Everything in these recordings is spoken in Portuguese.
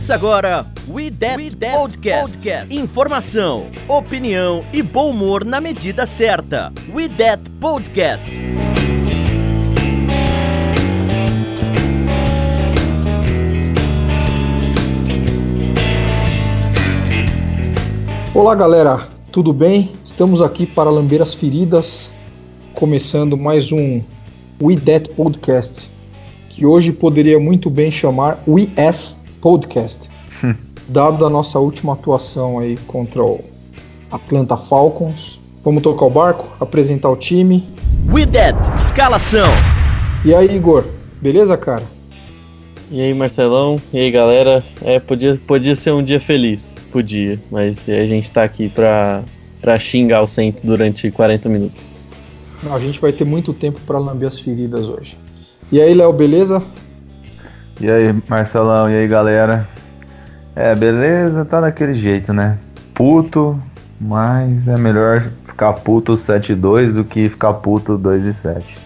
Começa agora We That, We That Podcast. Podcast. Informação, opinião e bom humor na medida certa. We That Podcast. Olá galera, tudo bem? Estamos aqui para lamber as feridas, começando mais um We That Podcast, que hoje poderia muito bem chamar We As podcast. Dado a nossa última atuação aí contra o Atlanta Falcons, vamos tocar o barco, apresentar o time. With that, escalação. E aí, Igor, beleza, cara? E aí, Marcelão? E aí, galera? É, podia, podia ser um dia feliz, podia, mas a gente tá aqui pra, pra xingar o centro durante 40 minutos. Não, a gente vai ter muito tempo para lamber as feridas hoje. E aí, Léo, beleza? E aí, Marcelão, e aí, galera? É, beleza, tá daquele jeito, né? Puto, mas é melhor ficar puto 7-2 do que ficar puto 2 e 7.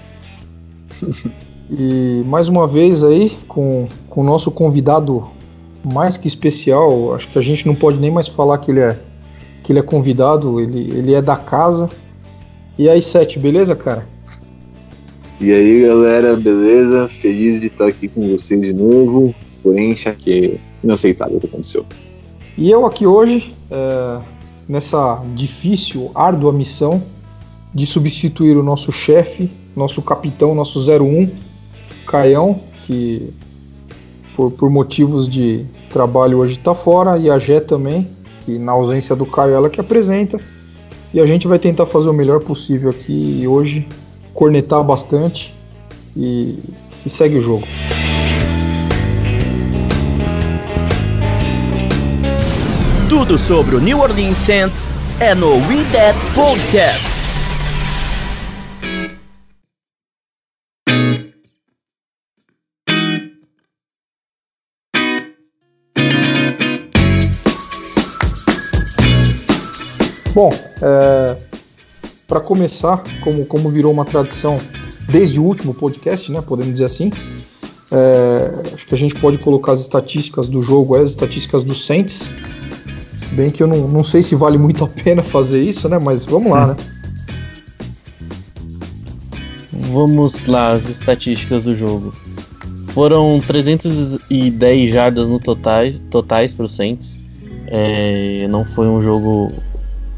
e mais uma vez aí, com, com o nosso convidado mais que especial, acho que a gente não pode nem mais falar que ele é, que ele é convidado, ele, ele é da casa. E aí, 7, beleza, cara? E aí, galera, beleza? Feliz de estar aqui com vocês de novo, porém, que inaceitável o que aconteceu. E eu aqui hoje, é, nessa difícil, árdua missão de substituir o nosso chefe, nosso capitão, nosso 01, Caião, que por, por motivos de trabalho hoje está fora, e a Jé também, que na ausência do Caio ela que apresenta. E a gente vai tentar fazer o melhor possível aqui hoje cornetar bastante e, e segue o jogo. Tudo sobre o New Orleans Saints é no We That Podcast. Bom, é, para começar, como, como virou uma tradição desde o último podcast, né, podemos dizer assim, é, acho que a gente pode colocar as estatísticas do jogo, as estatísticas do Saints. Se bem que eu não, não sei se vale muito a pena fazer isso, né? Mas vamos lá, né? Vamos lá, as estatísticas do jogo. Foram 310 jardas no total, totais para o Saints. É, não foi um jogo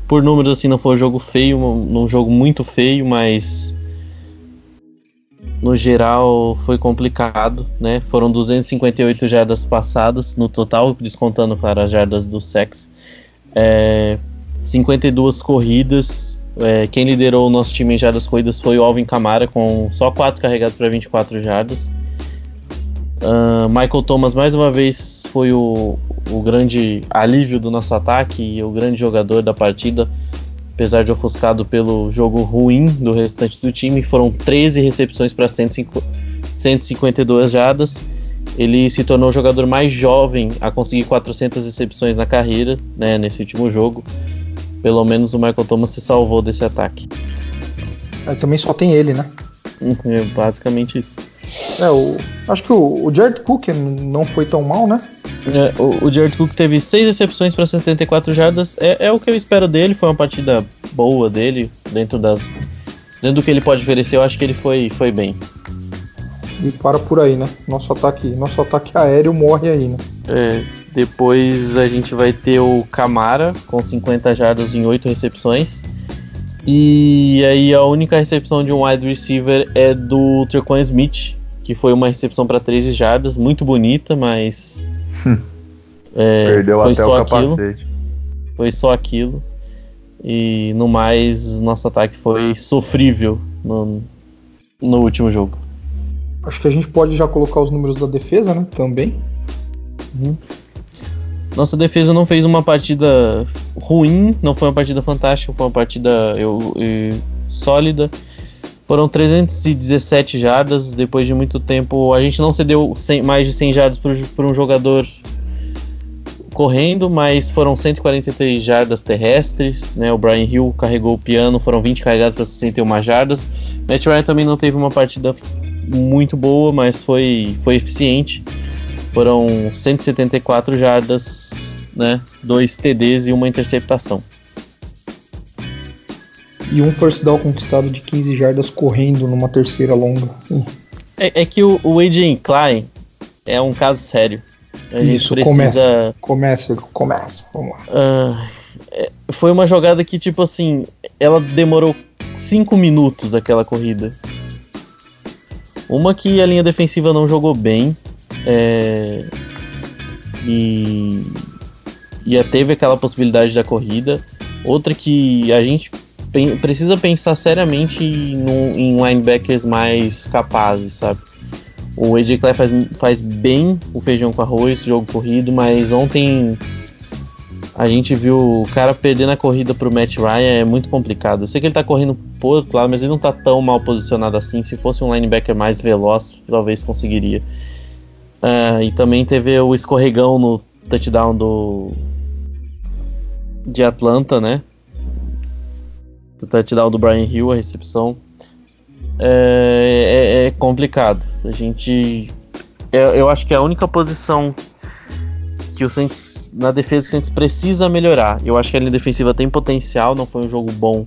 por números, assim, não foi um jogo feio, um, jogo muito feio, mas no geral foi complicado, né? Foram 258 jardas passadas no total, descontando, claro, as jardas do sex. É, 52 corridas. É, quem liderou o nosso time em jardas corridas foi o Alvin Camara, com só 4 carregados para 24 jardas. Uh, Michael Thomas, mais uma vez, foi o, o grande alívio do nosso ataque e o grande jogador da partida, apesar de ofuscado pelo jogo ruim do restante do time. Foram 13 recepções para 152 jardas. Ele se tornou o jogador mais jovem a conseguir 400 recepções na carreira, né, nesse último jogo. Pelo menos o Michael Thomas se salvou desse ataque. É, também só tem ele, né? É basicamente isso. É, o, acho que o, o Jared Cook não foi tão mal, né? É, o, o Jared Cook teve seis recepções para 74 jardas. É, é o que eu espero dele. Foi uma partida boa dele, dentro das. Dentro do que ele pode oferecer, eu acho que ele foi, foi bem. E para por aí, né? Nosso ataque, nosso ataque aéreo morre aí, né? É, depois a gente vai ter o Camara com 50 jardas em 8 recepções. E aí a única recepção de um wide receiver é do Trequan Smith, que foi uma recepção para 13 jardas, muito bonita, mas é, Perdeu até o capacete. Aquilo. Foi só aquilo. E no mais, nosso ataque foi sofrível no, no último jogo. Acho que a gente pode já colocar os números da defesa, né? Também. Uhum. Nossa defesa não fez uma partida ruim, não foi uma partida fantástica, foi uma partida eu, eu, sólida. Foram 317 jardas depois de muito tempo. A gente não cedeu 100, mais de 100 jardas para um jogador correndo, mas foram 143 jardas terrestres. Né? O Brian Hill carregou o piano, foram 20 carregados para 61 jardas. Matt Ryan também não teve uma partida muito boa, mas foi, foi eficiente. Foram 174 jardas, né? Dois TDs e uma interceptação. E um first down conquistado de 15 jardas correndo numa terceira longa. É, é que o, o AJ Klein é um caso sério. A Isso, gente começa. Começa, começa. Vamos lá. É, foi uma jogada que, tipo assim, ela demorou 5 minutos aquela corrida. Uma que a linha defensiva não jogou bem. É, e, e teve aquela possibilidade da corrida. Outra que a gente precisa pensar seriamente no, em linebackers mais capazes, sabe? O AJ Clay faz, faz bem o feijão com arroz, jogo corrido, mas ontem a gente viu o cara perdendo a corrida pro Matt Ryan é muito complicado. Eu sei que ele tá correndo por outro lado, mas ele não tá tão mal posicionado assim. Se fosse um linebacker mais veloz, talvez conseguiria. Ah, e também teve o escorregão no touchdown do de Atlanta, né? O touchdown do Brian Hill, a recepção. É, é- é complicado. A gente. Eu, eu acho que é a única posição que o Saints, na defesa, o Saints precisa melhorar. Eu acho que a linha defensiva tem potencial, não foi um jogo bom,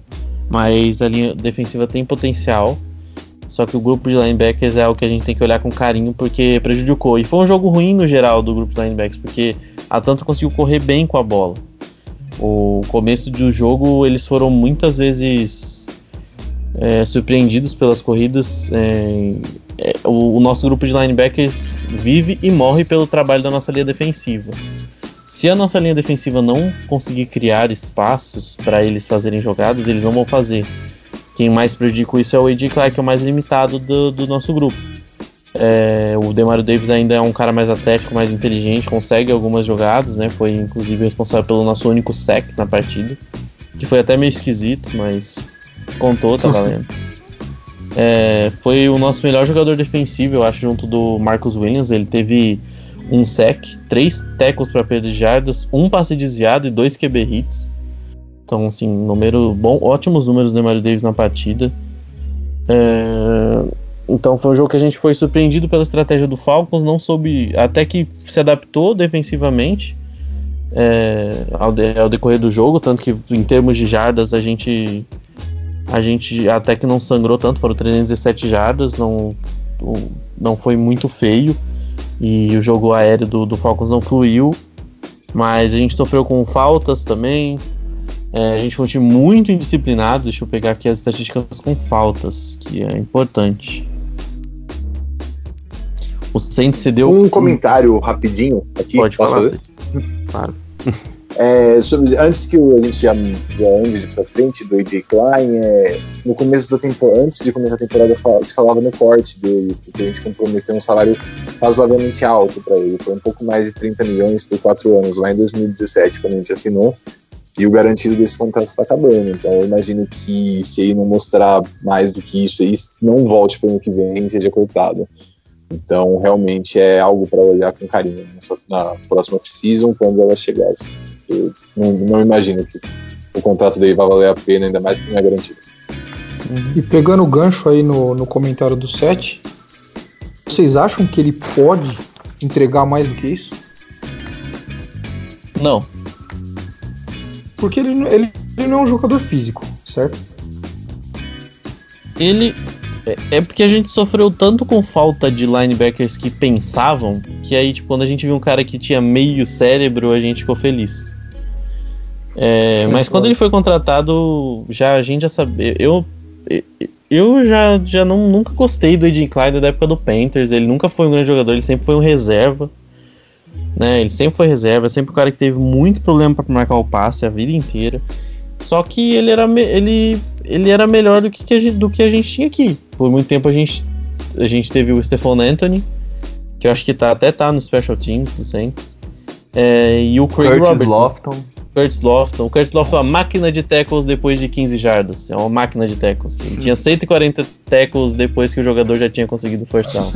mas a linha defensiva tem potencial. Só que o grupo de linebackers é algo que a gente tem que olhar com carinho, porque prejudicou. E foi um jogo ruim no geral do grupo de linebackers, porque a Atlanta conseguiu correr bem com a bola. O começo do jogo, eles foram muitas vezes é, surpreendidos pelas corridas. é, é, o, o nosso grupo de linebackers vive e morre pelo trabalho da nossa linha defensiva. Se a nossa linha defensiva não conseguir criar espaços para eles fazerem jogadas, eles não vão fazer. Quem mais prejudica isso é o AJ Clark, que é o mais limitado do, do nosso grupo. É, o Demario Davis ainda é um cara mais atlético, mais inteligente, consegue algumas jogadas, né? Foi inclusive responsável pelo nosso único sec na partida, que foi até meio esquisito, mas contou, tá valendo. É, foi o nosso melhor jogador defensivo, eu acho, junto do Marcus Williams. Ele teve um sec, três tackles para perda de jardas, um passe desviado e dois QB hits. Então, assim, número bom, ótimos números do Mario Davis na partida. É, então foi um jogo que a gente foi surpreendido pela estratégia do Falcons, não soube, até que se adaptou defensivamente é, ao, de- ao decorrer do jogo, tanto que em termos de jardas a gente a gente até que não sangrou tanto, foram 317 jardas, não, não foi muito feio e o jogo aéreo do, do Falcons não fluiu, mas a gente sofreu com faltas também. É, a gente foi um time muito indisciplinado. Deixa eu pegar aqui as estatísticas com faltas, que é importante. O Saints cedeu. Um comentário rapidinho aqui. Pode posso falar. fazer? Claro. É, sobre- antes que a gente já, já ande pra frente do AJ Klein, é, no começo da temporada, antes de começar a temporada, se falava no corte dele, porque a gente comprometeu um salário razoavelmente alto para ele. Foi um pouco mais de 30 milhões por quatro anos, lá em 2017, quando a gente assinou. E o garantido desse contrato está acabando. Então eu imagino que se ele não mostrar mais do que isso aí, não volte para o ano que vem e seja cortado. Então realmente é algo para olhar com carinho na próxima off-season, quando ela chegasse. Eu não, não imagino que o contrato dele vai valer a pena, ainda mais que não é garantido. E pegando o gancho aí no, no comentário do 7, vocês acham que ele pode entregar mais do que isso? Não, Porque ele, ele, ele não é um jogador físico, certo? ele. É- É porque a gente sofreu tanto com falta de linebackers que pensavam, que aí, tipo, quando a gente viu um cara que tinha meio cérebro, a gente ficou feliz. É, mas quando ele foi contratado, já a gente já sabia. Eu, eu já, já não, nunca gostei do Ed Clyde da época do Panthers. Ele nunca foi um grande jogador, ele sempre foi um reserva. Né? Ele sempre foi reserva, sempre o cara que teve muito problema para marcar o passe a vida inteira. Só que ele era, ele, ele era melhor do que, que a gente, do que a gente tinha aqui. Por muito tempo a gente, a gente teve o Stephon Anthony, que eu acho que tá, até tá no Special Teams do Saints. É, e o Craig Curtis Robertson. Lofton. Curtis Lofton. O Curtis Lofton é uma máquina de tackles depois de 15 jardas. É uma máquina de tackles. Ele tinha 140 tackles depois que o jogador já tinha conseguido o first down.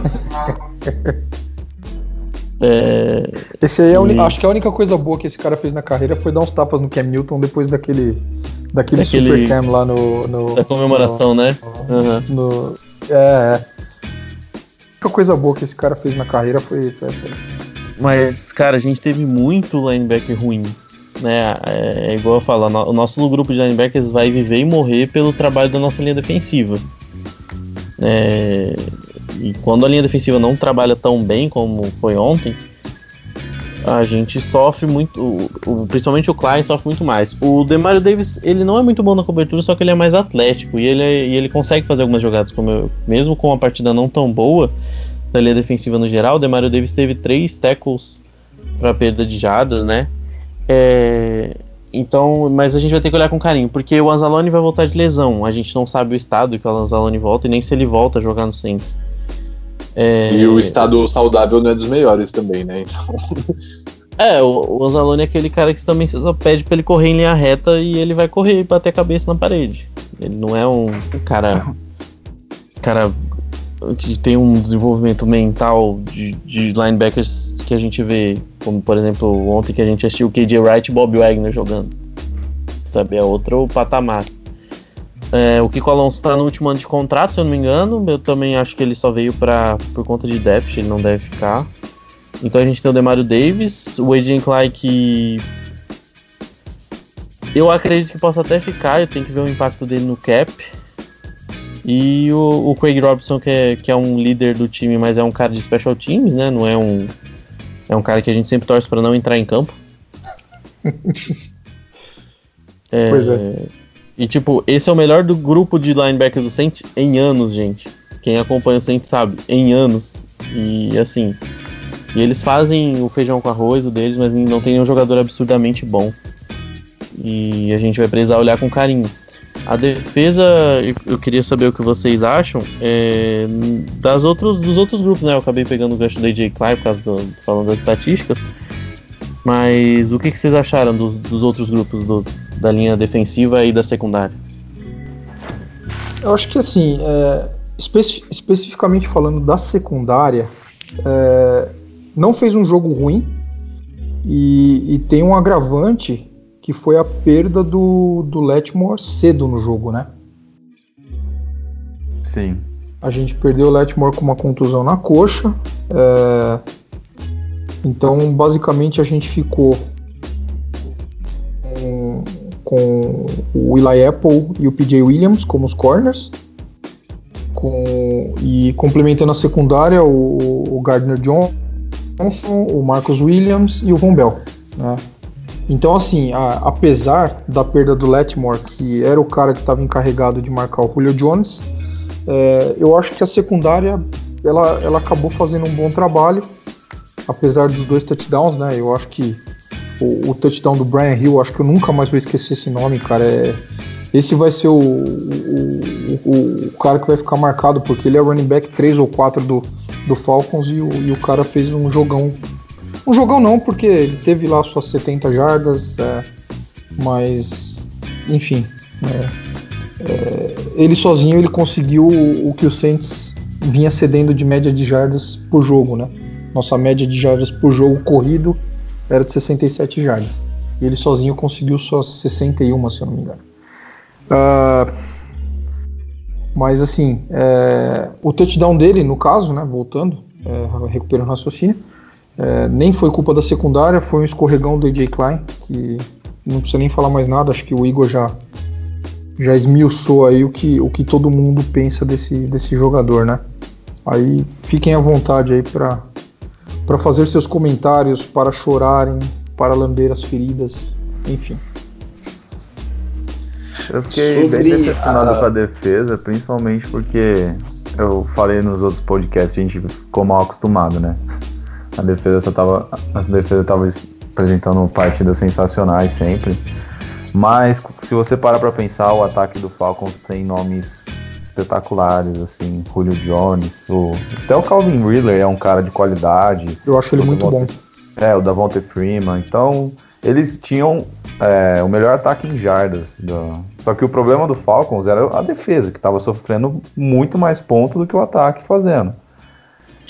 É, Esse aí é E- acho que a única coisa boa que esse cara fez na carreira foi dar uns tapas no Cam Newton depois daquele, daquele, Daquele- super cam lá no. no da comemoração, né? Aham. no- é, é. A única coisa boa que esse cara fez na carreira foi, foi essa aí. Mas, cara, a gente teve muito linebacker ruim. Né? É, é igual eu falo, o nosso grupo de linebackers vai viver e morrer pelo trabalho da nossa linha defensiva. É, e quando a linha defensiva não trabalha tão bem como foi ontem, a gente sofre muito, o, o, principalmente o Klein sofre muito mais. O Demario Davis, ele não é muito bom na cobertura, só que ele é mais atlético e ele, é, e ele consegue fazer algumas jogadas, como eu, mesmo com uma partida não tão boa da linha defensiva no geral, o Demario Davis teve três tackles para perda de jardas, né? É, então, mas a gente vai ter que olhar com carinho, porque o Anzalone vai voltar de lesão. A gente não sabe o estado que o Anzalone volta e nem se ele volta a jogar no Saints. É... E o estado saudável não é dos melhores também, né? Então... É, o, o Anzalone é aquele cara que também só pede pra ele correr em linha reta e ele vai correr e bater a cabeça na parede. Ele não é um cara. cara que tem um desenvolvimento mental de, de linebackers que a gente vê, como por exemplo ontem que a gente assistiu o KJ Wright e Bob Wagner jogando. Sabe, é outro patamar. É, o Kiko Alonso está no último ano de contrato, se eu não me engano. Eu também acho que ele só veio pra, por conta de depth, ele não deve ficar. Então a gente tem o Demario Davis, o Adrian Clark eu acredito que possa até ficar, eu tenho que ver o impacto dele no cap. E o, o Craig Robinson, que é, que é um líder do time, mas é um cara de special teams, né? Não é um. É um cara que a gente sempre torce para não entrar em campo. é, pois é. E tipo, esse é o melhor do grupo de linebackers do Saints em anos, gente. Quem acompanha o Saints sabe, em anos. E assim, e eles fazem o feijão com arroz, o deles, mas não tem nenhum jogador absurdamente bom. E a gente vai precisar olhar com carinho. A defesa, eu queria saber o que vocês acham é, das outros, dos outros grupos, né? Eu acabei pegando o gancho da AJ Clark por causa do, falando das estatísticas. Mas o que, que vocês acharam dos, dos outros grupos do, da linha defensiva e da secundária? Eu acho que assim, é, especi especificamente falando da secundária, é, não fez um jogo ruim e, e tem um agravante que foi a perda do, do Letmore cedo no jogo, né? Sim. A gente perdeu o Letmore com uma contusão na coxa. É... Então, basicamente, a gente ficou com, com o Eli Apple e o PJ Williams como os corners. Com, e complementando a secundária, o, o Gardner Johnson, o Marcus Williams e o Von Bell. Né? Então, assim, a, apesar da perda do Letmore, que era o cara que estava encarregado de marcar o Julio Jones, é, eu acho que a secundária ela, ela acabou fazendo um bom trabalho, apesar dos dois touchdowns, né? Eu acho que o, o touchdown do Brian Hill, acho que eu nunca mais vou esquecer esse nome, cara. É, esse vai ser o, o, o, cara que vai ficar marcado, porque ele é running back 3 ou 4 do, do Falcons e o, e o cara fez um jogão um jogão não, porque ele teve lá suas 70 jardas, é, mas enfim, é, é, ele sozinho ele conseguiu o que o Saints vinha cedendo de média de jardas por jogo, né? Nossa média de jardas por jogo corrido era de 67 jardas. E ele sozinho conseguiu só 61, se eu não me engano. Uh, mas assim, é, o touchdown dele, no caso, né, voltando, é, recuperando o raciocínio, é, nem foi culpa da secundária, foi um escorregão do AJ Klein, que não precisa nem falar mais nada, acho que o Igor já, já esmiuçou aí o que, o que todo mundo pensa desse, desse jogador, né? Aí fiquem à vontade aí para fazer seus comentários, para chorarem, para lamber as feridas, enfim. Eu fiquei Sobre bem decepcionado a... com a defesa, principalmente porque eu falei nos outros podcasts, a gente ficou mal acostumado, né? A defesa só tava. A defesa tava apresentando partidas sensacionais sempre. Mas se você parar para pensar, o ataque do Falcons tem nomes espetaculares, assim, Julio Jones, o, até o Calvin Ridley é um cara de qualidade. Eu acho ele muito bom. É, o Davonte Freeman. Então, eles tinham é, o melhor ataque em jardas. Do... Só que o problema do Falcons era a defesa, que estava sofrendo muito mais pontos do que o ataque fazendo.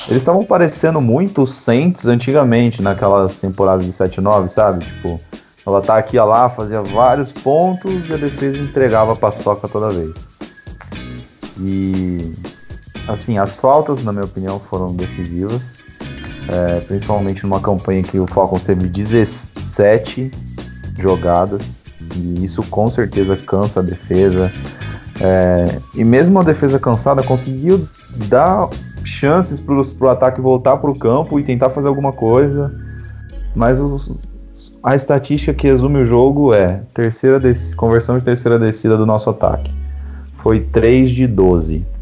Eles estavam parecendo muito os Saints antigamente, naquelas temporadas de 7-9, sabe? Tipo, o ataque ia lá, fazia vários pontos e a defesa entregava a paçoca toda vez. E assim, as faltas, na minha opinião, foram decisivas. é, principalmente numa campanha que o Falcons teve 17 jogadas, e isso com certeza cansa a defesa. É, e mesmo a defesa cansada conseguiu dar chances para o ataque voltar para o campo e tentar fazer alguma coisa, mas os, a estatística que resume o jogo é terceira conversão de terceira descida do nosso ataque. Foi 3 de 12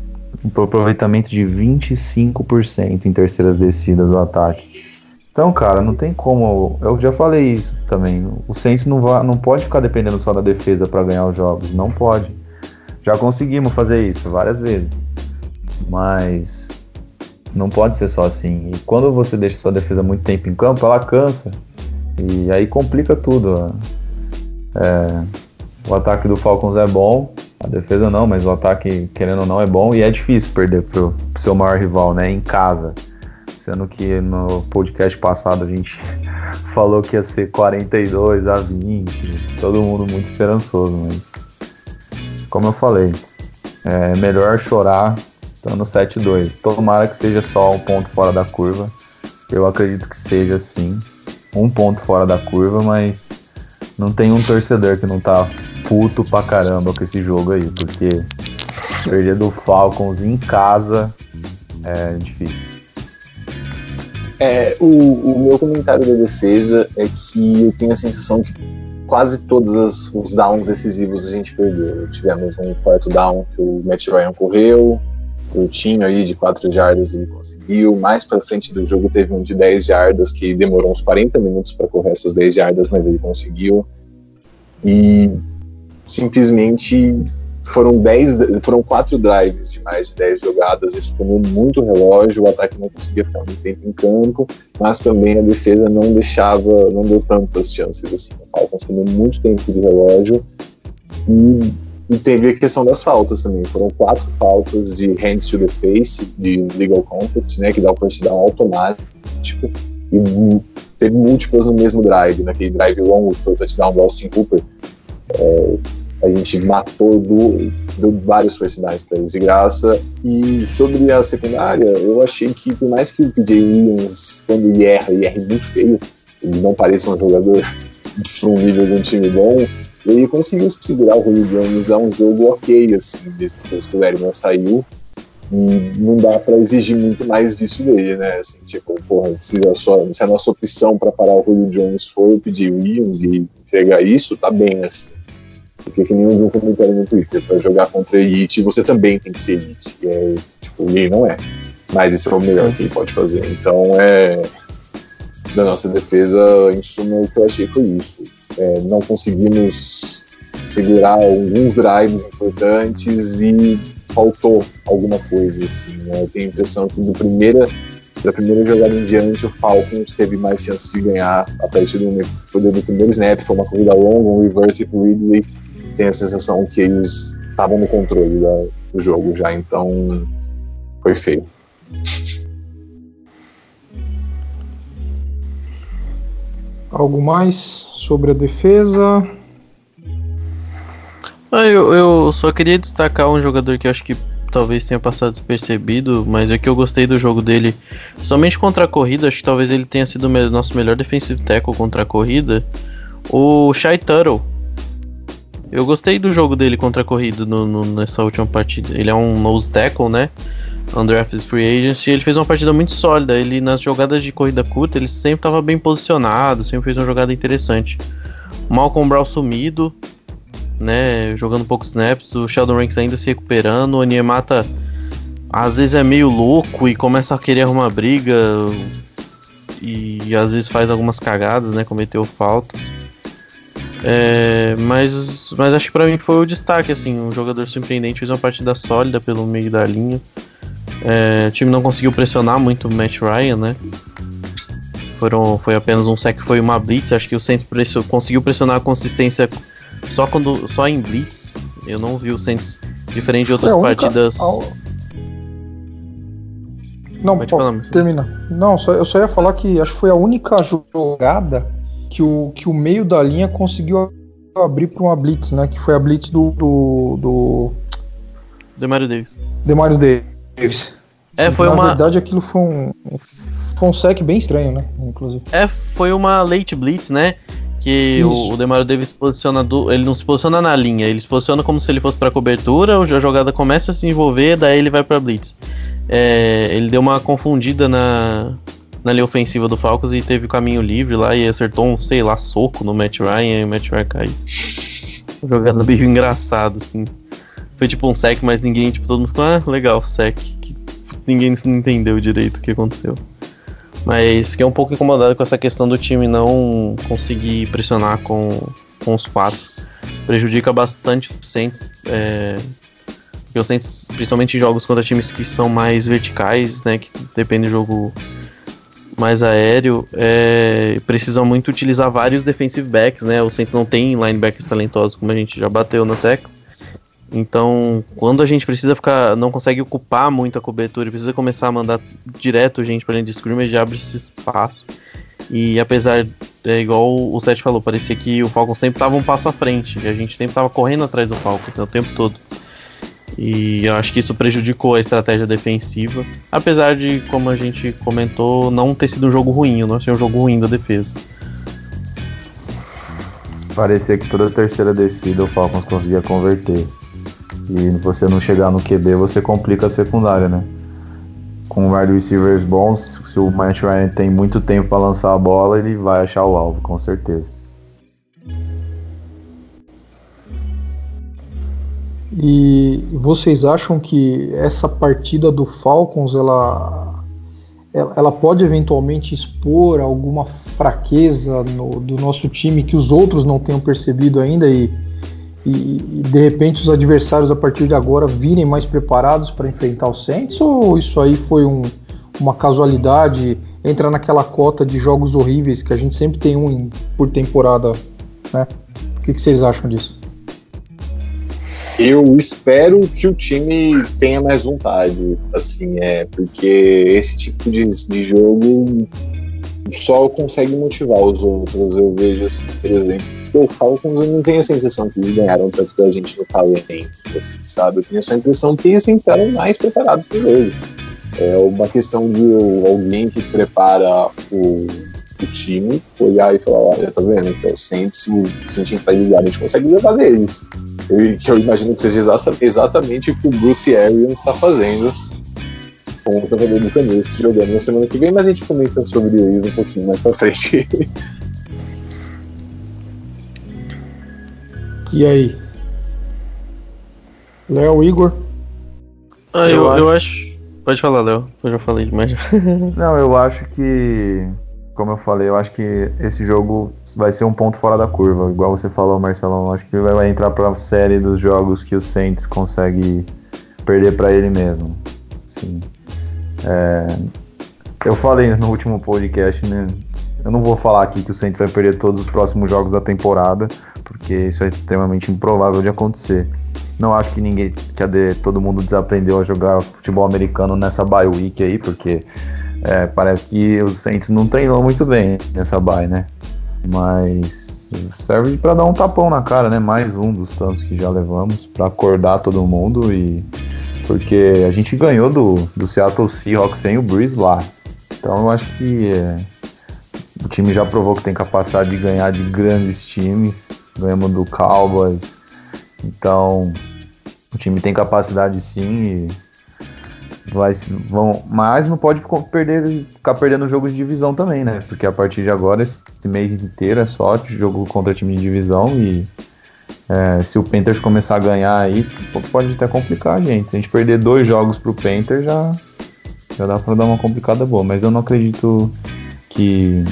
um aproveitamento de 25% em terceiras descidas do ataque. Então, cara, não tem como. Eu já falei isso também. O Saints não, vai, não pode ficar dependendo só da defesa para ganhar os jogos. Não pode. Já conseguimos fazer isso várias vezes. Mas não pode ser só assim. E quando você deixa sua defesa muito tempo em campo, ela cansa. E aí complica tudo. É, o ataque do Falcons é bom, a defesa não, mas o ataque, querendo ou não, é bom e é difícil perder pro, pro seu maior rival, né? Em casa. Sendo que no podcast passado a gente falou que ia ser 42 a 20, todo mundo muito esperançoso, mas como eu falei, é melhor chorar estando 7-2. Tomara que seja só um ponto fora da curva. Eu acredito que seja sim, um ponto fora da curva, mas não tem um torcedor que não tá puto pra caramba com esse jogo aí, porque perder do Falcons em casa é difícil. É, o, o meu comentário da defesa é que eu tenho a sensação que quase todos os downs decisivos a gente perdeu. Tivemos um quarto down que o Matt Ryan correu, o tinha aí de 4 jardas ele conseguiu. Mais para frente do jogo teve um de 10 jardas que demorou uns 40 minutos para correr essas 10 jardas, mas ele conseguiu. E simplesmente foram 10, foram quatro drives de mais de 10 jogadas, isso comeu muito relógio, o ataque não conseguia ficar muito tempo em campo, mas também a defesa não deixava, não deu tantas chances assim. O Falcons comeu muito tempo de relógio e, e, teve a questão das faltas também. Foram quatro faltas de hands to the face, de legal contact, né, que dá o first down automático, e teve múltiplas no mesmo drive, naquele drive longo que foi o touchdown do Austin Cooper. É, a gente matou do, vários personagens para eles de graça. E sobre a secundária, eu achei que, por mais que o PJ Williams, quando ele erra, e erra muito feio, ele não pareça um jogador para um nível de um time bom, ele conseguiu segurar o Julio Jones a um jogo ok, assim, depois que o Lerman saiu. E não dá para exigir muito mais disso dele, né? Assim, tipo, porra, se a, sua, se a nossa opção para parar o Julio Jones for o PJ Williams e entregar isso, tá bem, assim. Porque que nem um comentário no Twitter, para jogar contra Elite, você também tem que ser Elite. E é, tipo, ele não é. Mas isso é o melhor que ele pode fazer. Então é. Da nossa defesa, em suma, o que eu achei foi isso. É, não conseguimos segurar alguns drives importantes e faltou alguma coisa, assim. Né? Eu tenho a impressão que do primeira, da primeira jogada em diante, o Falcons teve mais chances de ganhar a partir do momento do primeiro snap, foi uma corrida longa, um reverse pro Ridley, tem a sensação que eles estavam no controle da, do jogo já, então foi feio. Algo mais sobre a defesa? Ah, eu, eu só queria destacar um jogador que acho que talvez tenha passado despercebido, mas é que eu gostei do jogo dele somente contra a corrida. Acho que talvez ele tenha sido o nosso melhor defensive tackle contra a corrida. O Shai Tuttle, eu gostei do jogo dele contra a corrida no, no, nessa última partida. Ele é um nose tackle, né? Undrafted Free Agents, e ele fez uma partida muito sólida. Ele, nas jogadas de corrida curta, ele sempre estava bem posicionado, sempre fez uma jogada interessante. Malcolm Brown sumido, né? Jogando poucos snaps. O Sheldon Ranks ainda se recuperando. O Aniemata às vezes é meio louco e começa a querer arrumar briga. E às vezes faz algumas cagadas, né? Cometeu faltas. É, mas, mas acho que pra mim foi o destaque, assim, um jogador surpreendente, fez uma partida sólida pelo meio da linha. É, o time não conseguiu pressionar muito o Matt Ryan, né? Foram, foi apenas um sec, foi uma blitz. Acho que o Saints pression, conseguiu pressionar a consistência só quando só em blitz. Eu não vi o Saints diferente de outras é, partidas. Não, pode falar, termina. Não, só, eu só ia falar que acho que foi a única jogada que o, que o meio da linha conseguiu abrir para uma blitz, né? Que foi a blitz do. do, do... Demario Davis. Demario Davis. É, foi Na uma. verdade, aquilo foi um, foi um sec bem estranho, né? Inclusive. É, foi uma late blitz, né? Que Isso. o, Demario Davis se posiciona do, ele não se posiciona na linha, ele se posiciona como se ele fosse pra cobertura, a jogada começa a se envolver, daí ele vai pra blitz. É, ele deu uma confundida na, na linha ofensiva do Falcons e teve o caminho livre lá e acertou um, sei lá, soco no Matt Ryan e o Matt Ryan caiu. Jogada meio engraçada, assim. Foi tipo um sec, mas ninguém, tipo, todo mundo ficou, ah, legal, sec. Ninguém entendeu direito o que aconteceu. Mas fiquei um pouco incomodado com essa questão do time não conseguir pressionar com, com os quatro. Prejudica bastante o Saints. É, porque o Saints, principalmente em jogos contra times que são mais verticais, né? Que depende do jogo mais aéreo, é, muito utilizar vários defensive backs, né? O Saints não tem linebackers talentosos, como a gente já bateu no tecla. Então, quando a gente precisa ficar, não consegue ocupar muito a cobertura precisa começar a mandar direto gente pra dentro de scrimmage, abre esse espaço. E apesar, é igual o Seth falou, parecia que o Falcon sempre tava um passo à frente, e a gente sempre tava correndo atrás do Falcon né, o tempo todo. E eu acho que isso prejudicou a estratégia defensiva, apesar de, como a gente comentou, não ter sido um jogo ruim, não achei um jogo ruim da defesa. Parecia que toda terceira descida o Falcons conseguia converter. E você não chegar no QB, você complica a secundária, né? Com wide receivers bons, se o Matt Ryan tem muito tempo para lançar a bola, ele vai achar o alvo, com certeza. E vocês acham que essa partida do Falcons ela, ela, pode eventualmente expor alguma fraqueza no, do nosso time que os outros não tenham percebido ainda e, e, e, de repente os adversários a partir de agora virem mais preparados para enfrentar o Saints ou isso aí foi um, uma casualidade entra naquela cota de jogos horríveis que a gente sempre tem um por temporada, né? O que, que vocês acham disso? Eu espero que o time tenha mais vontade, assim, é, porque esse tipo de, de jogo só consegue motivar os outros. Eu vejo, assim, por exemplo, eu falo com eu não tenho a sensação que eles ganharam tanto da gente no talento, assim, sabe? Eu tenho só a impressão que eles entraram mais preparados para o jogo. É uma questão de alguém que prepara o, o time olhar e falar: olha, tá vendo? Então, sempre se, a gente entrar ligado, a gente consegue levar deles. Eu, que eu imagino que seja exatamente o que o Bruce Arians está fazendo com o Tampa Bay Buccaneers jogando na semana que vem, mas a gente comenta sobre isso um pouquinho mais pra frente. E aí? Léo, Igor? Ah, eu, eu, acho... Pode falar, Léo. Eu já falei demais. Não, eu acho que, como eu falei, eu acho que esse jogo vai ser um ponto fora da curva. Igual você falou, Marcelão, acho que vai entrar para a série dos jogos que o Saints consegue perder para ele mesmo. Sim. É, eu falei no último podcast, né? Eu não vou falar aqui que o Saints vai perder todos os próximos jogos da temporada, porque isso é extremamente improvável de acontecer. Não acho que ninguém, que todo mundo desaprendeu a jogar futebol americano nessa bye week aí, porque é, parece que os Saints não treinou muito bem nessa bye, né? Mas serve para dar um tapão na cara, né? Mais um dos tantos que já levamos para acordar todo mundo e porque a gente ganhou do, do Seattle Seahawks sem o Breeze lá. Então eu acho que é, o time já provou que tem capacidade de ganhar de grandes times. Ganhamos do Cowboys. Então o time tem capacidade sim e vai vão, mas não pode perder, ficar perdendo jogos de divisão também, né? Porque a partir de agora esse mês inteiro é só jogo contra time de divisão e é, se o Panthers começar a ganhar aí, pode até complicar a gente. Se a gente perder dois jogos pro Panthers, já, já dá pra dar uma complicada boa. Mas eu não acredito que.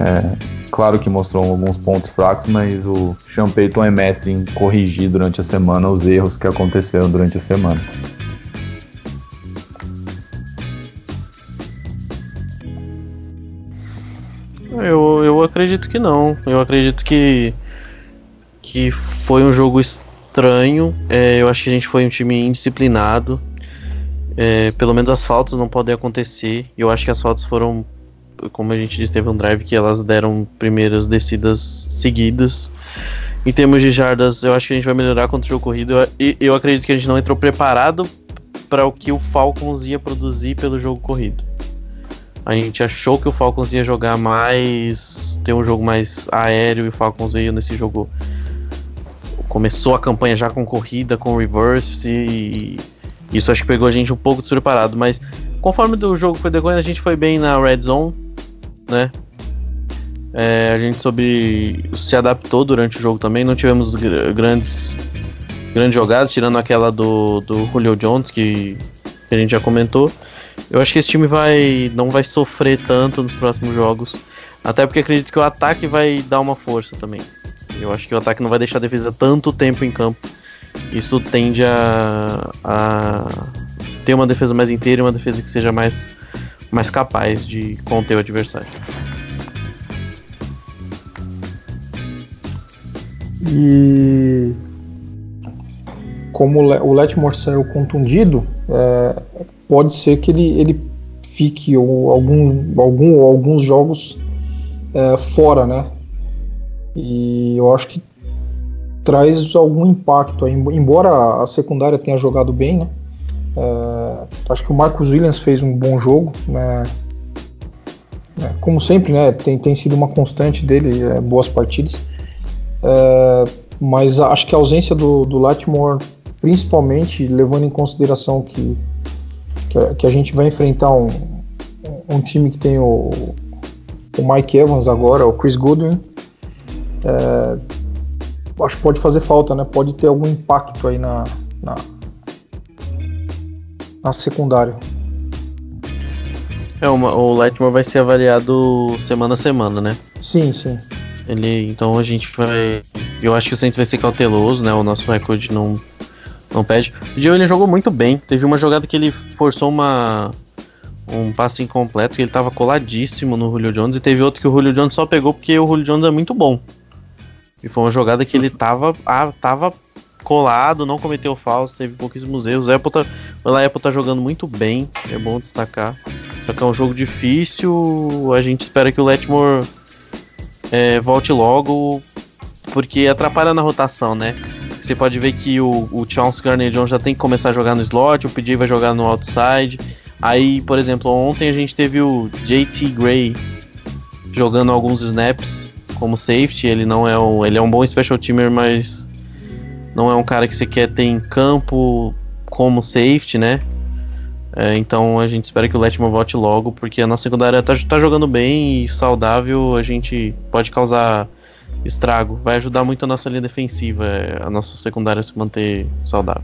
É, claro que mostrou alguns pontos fracos, mas o Sean Payton é mestre em corrigir durante a semana os erros que aconteceram durante a semana. Acredito que não. Eu acredito que que foi um jogo estranho. É, eu acho que a gente foi um time indisciplinado. É, pelo menos as faltas não podem acontecer. Eu acho que as faltas foram, como a gente disse, teve um drive que elas deram primeiras descidas seguidas. Em termos de jardas, eu acho que a gente vai melhorar contra o jogo corrido. Eu, eu acredito que a gente não entrou preparado para o que o Falcons ia produzir pelo jogo corrido. A gente achou que o Falcons ia jogar mais. ter um jogo mais aéreo e o Falcons veio nesse jogo. Começou a campanha já com corrida, com reverse e isso acho que pegou a gente um pouco despreparado. Mas conforme o jogo foi decorrendo, a gente foi bem na red zone, né? É, a gente sobre se adaptou durante o jogo também. Não tivemos grandes grandes jogadas, tirando aquela do, do Julio Jones que, que a gente já comentou. Eu acho que esse time vai não vai sofrer tanto nos próximos jogos. Até porque acredito que o ataque vai dar uma força também. Eu acho que o ataque não vai deixar a defesa tanto tempo em campo. Isso tende a, a ter uma defesa mais inteira e uma defesa que seja mais, mais capaz de conter o adversário. E como o Letmore saiu contundido, é, pode ser que ele, ele fique ou algum, algum, alguns jogos é, fora, né? E eu acho que traz algum impacto embora a secundária tenha jogado bem, né? É, acho que o Marcos Williams fez um bom jogo, né? É, como sempre, né? Tem, tem sido uma constante dele, é, boas partidas. É, mas acho que a ausência do, do Latimore, principalmente levando em consideração que, que a, que, a gente vai enfrentar um, um time que tem o, o Mike Evans agora, o Chris Goodwin, é, acho que pode fazer falta, né? Pode ter algum impacto aí na, na, na secundária. É, uma, o Lightmore vai ser avaliado semana a semana, né? Sim, sim. Ele, então a gente vai. Eu acho que o Saints vai ser cauteloso, né? O nosso recorde não, não pede. O Joe ele jogou muito bem. Teve uma jogada que ele forçou uma um passe incompleto, que ele tava coladíssimo no Julio Jones, e teve outro que o Julio Jones só pegou porque o Julio Jones é muito bom. E foi uma jogada que ele tava, ah, tava colado, não cometeu falso, teve pouquíssimos erros. O Apple tá, Apple tá jogando muito bem, é bom destacar. Só que é um jogo difícil, a gente espera que o Letmore é, volte logo, porque atrapalha na rotação, né? Você pode ver que o, o Charles Garner-Jones já tem que começar a jogar no slot, o PJ vai jogar no outside. Aí, por exemplo, ontem a gente teve o JT Gray jogando alguns snaps como safety. Ele não é um, ele é um bom special teamer, mas não é um cara que você quer ter em campo como safety, né? É, então a gente espera que o Letman volte logo, porque a nossa secundária tá, tá jogando bem e saudável, a gente pode causar estrago. Vai ajudar muito a nossa linha defensiva, é, a nossa secundária se manter saudável.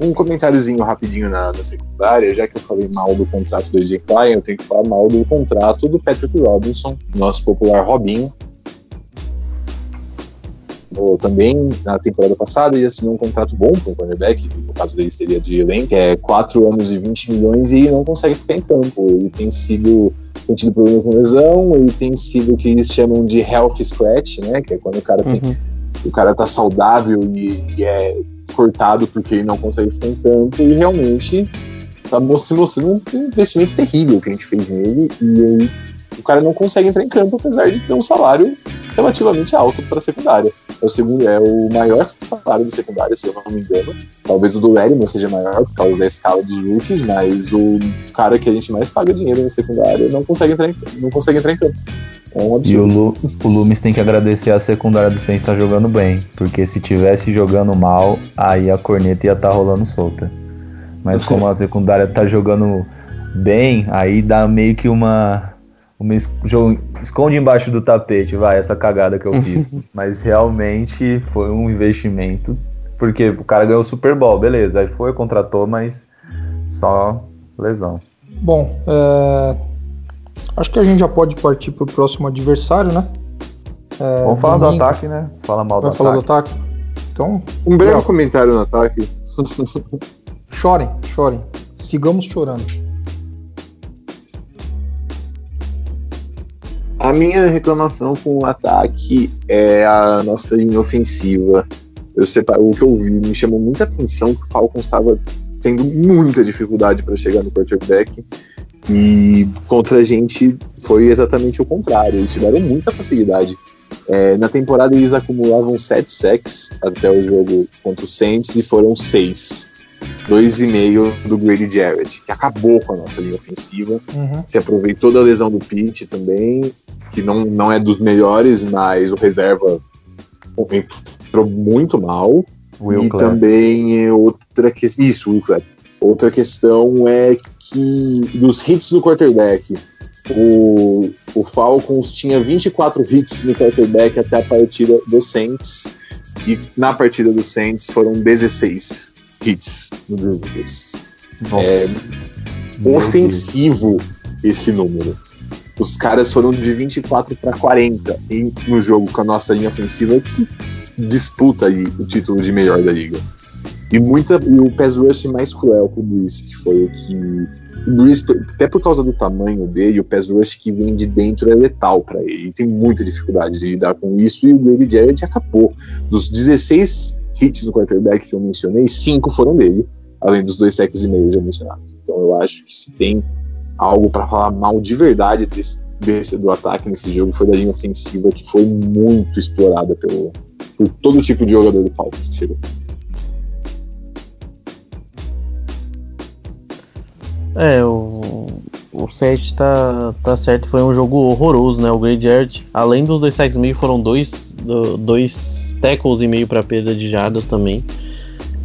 Um comentáriozinho rapidinho na, na, secundária, já que eu falei mal do contrato do AJ Klein, eu tenho que falar mal do contrato do Patrick Robinson, nosso popular Robinho, também na temporada passada ele assinou um contrato bom para o cornerback, no caso dele seria de elenco, é 4 anos e 20 milhões e não consegue ficar em campo. Ele tem sido tem tido problema com lesão, ele tem sido o que eles chamam de health scratch, né? Que é quando o cara tem, uhum. o cara tá saudável e, e, é cortado porque ele não consegue ficar em campo e realmente tá se mostrando um investimento terrível que a gente fez nele e ele, o cara não consegue entrar em campo apesar de ter um salário relativamente alto para a secundária. É o segundo, é o maior salário da secundária, se eu não me engano. Talvez o do Leriman seja maior por causa da escala dos rookies, mas o cara que a gente mais paga dinheiro na secundária não consegue entrar em, não consegue entrar em campo. É um e o, Lu, o Lumes tem que agradecer a secundária do Saints estar tá jogando bem, porque se tivesse jogando mal, aí a corneta ia estar tá rolando solta. Mas como a secundária tá jogando bem, aí dá meio que uma uma esconde embaixo do tapete, vai, essa cagada que eu fiz. Mas realmente foi um investimento, porque o cara ganhou o Super Bowl, beleza, aí foi, contratou, mas só lesão. Bom, é... acho que a gente já pode partir para o próximo adversário, né? É, Vamos falar domingo. do ataque, né? Fala mal Vai do falar ataque. do ataque? Então, um breve comentário no ataque. chorem, chorem. Sigamos chorando. A minha reclamação com o ataque é a nossa linha ofensiva. Eu separo, o que eu vi me chamou muita atenção que o Falcons estava tendo muita dificuldade para chegar no quarterback. E contra a gente foi exatamente o contrário. Eles tiveram muita facilidade. É, na temporada eles acumulavam 7 sacks até o jogo contra o Saints e foram 6. 2,5 do Grady Jarrett, que acabou com a nossa linha ofensiva. Uhum. Se aproveitou da lesão do Pitt também, que não, não é dos melhores, mas o reserva entrou muito mal. Will e Clapp. também é outra questão. Isso, Will Clapp. Outra questão é que dos hits do quarterback, o, o Falcons tinha 24 hits no quarterback até a partida do Saints. E na partida do Saints foram 16 hits no Drew Brees. Nossa. É Meu ofensivo esse número. Os caras foram de 24 para 40 em, no jogo com a nossa linha ofensiva que disputa aí o título de melhor da liga. E, muita, e o pass rush mais cruel com o Breeze, que foi o que. O Breeze, até por causa do tamanho dele, o pass rush que vem de dentro é letal para ele. Ele tem muita dificuldade de lidar com isso e o Grady Jarrett acabou. Dos 16 hits no quarterback que eu mencionei, 5 foram dele, além dos dois sacks e meio já mencionados. Então eu acho que se tem algo para falar mal de verdade desse, desse, do ataque nesse jogo foi da linha ofensiva que foi muito explorada pelo, por todo tipo de jogador do Falcons que. É, o, o set tá, tá certo, foi um jogo horroroso, né? O Grady Jarrett, além dos dois sacks meio, foram dois, do- dois tackles e meio para perda de jardas também.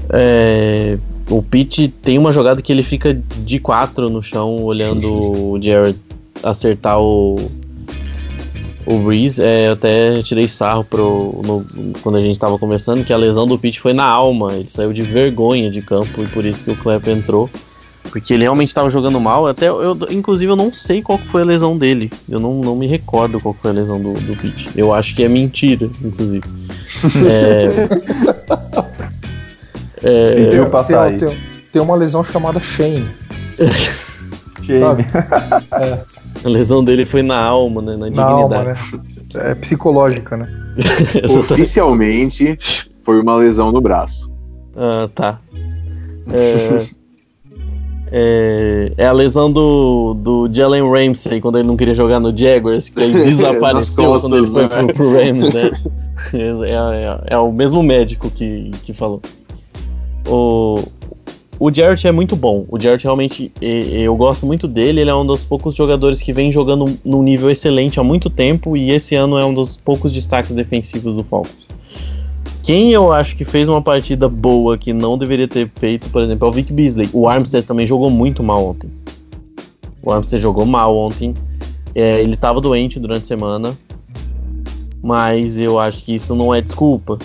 É, o Pitt tem uma jogada que ele fica de quatro no chão, olhando o Jarrett acertar o, o Breeze. É, eu até tirei sarro pro, no- quando a gente tava conversando que a lesão do Pitt foi na alma. Ele saiu de vergonha de campo e por isso que o Clap entrou. Porque ele realmente estava jogando mal. Até eu, inclusive, eu não sei qual foi a lesão dele. Eu não, não me recordo qual foi a lesão do, do Pitt. Eu acho que é mentira, inclusive. É, é, Tem, pra tem, tem- tem uma lesão chamada Shane. Shame. a lesão dele foi na alma, né? Na Na alma, dignidade. né? É psicológica, né? Oficialmente foi uma lesão no braço. Ah, tá. É, é, é a lesão do, do Jalen Ramsey quando ele não queria jogar no Jaguars, que aí desapareceu Nas quando ele foi costas, pro, pro Rams, né? É, é- é o mesmo médico que, que falou. O, o Jarrett é muito bom. O Jarrett realmente, eu gosto muito dele. Ele é um dos poucos jogadores que vem jogando num nível excelente há muito tempo e esse ano é um dos poucos destaques defensivos do Falcons. Quem eu acho que fez uma partida boa que não deveria ter feito, por exemplo, é o Vic Beasley. O Armstead também jogou muito mal ontem. O Armstead jogou mal ontem. É, ele estava doente durante a semana. Mas eu acho que isso não é desculpa.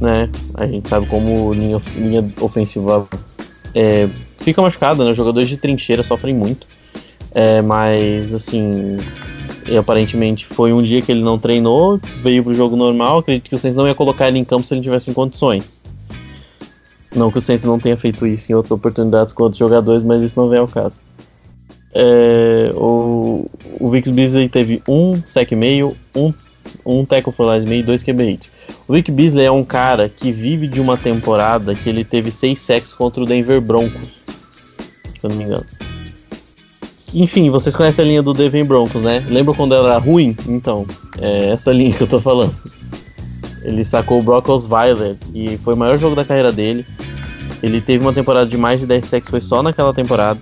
Né? A gente sabe como linha, linha ofensiva é, fica machucada, né? Jogadores de trincheira sofrem muito. É, mas, assim, e aparentemente foi um dia que ele não treinou, veio pro jogo normal. Acredito que o Saints não ia colocar ele em campo se ele tivesse em condições. Não que o Saints não tenha feito isso em outras oportunidades com outros jogadores, mas isso não vem ao caso. É, o, o Vic Beasley teve um sec meio, um, um tackle for loss meio e dois QB hits. O Vic Beasley é um cara que vive de uma temporada que ele teve seis sacks contra o Denver Broncos, se eu não me engano. Enfim, vocês conhecem a linha do Denver Broncos, né? Lembra quando ela era ruim? Então, é essa linha que eu tô falando. Ele sacou o Brock Osweiler e foi o maior jogo da carreira dele. Ele teve uma temporada de mais de 10 sacks, foi só naquela temporada.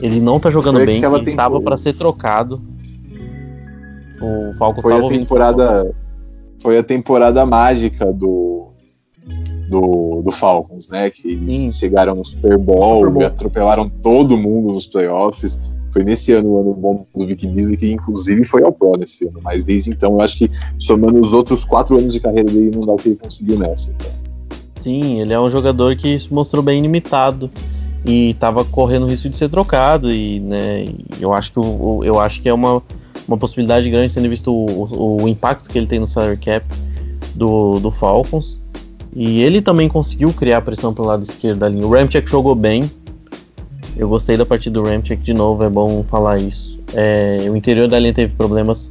Ele não tá jogando Foi bem, ele tempo- tava pra ser trocado. O Falcons Foi tava a temporada. Foi a temporada mágica do. Do, do Falcons, né? Que eles Sim. chegaram no Super Bowl, Super Bowl. e atropelaram todo mundo nos playoffs. Foi nesse ano o ano bom do Vic Beasley, que inclusive foi ao Pro nesse ano. Mas desde então, eu acho que somando os outros quatro anos de carreira dele, não dá o que ele conseguiu nessa. Então. Sim, ele é um jogador que se mostrou bem limitado e tava correndo o risco de ser trocado e, né, eu acho que eu acho que é uma, uma possibilidade grande tendo visto o, o, o impacto que ele tem no salary cap do, do Falcons. E ele também conseguiu criar pressão pelo lado esquerdo da linha. O Ramchek jogou bem. Eu gostei da partida do Ramchek de novo, é bom falar isso. É, o interior da linha teve problemas.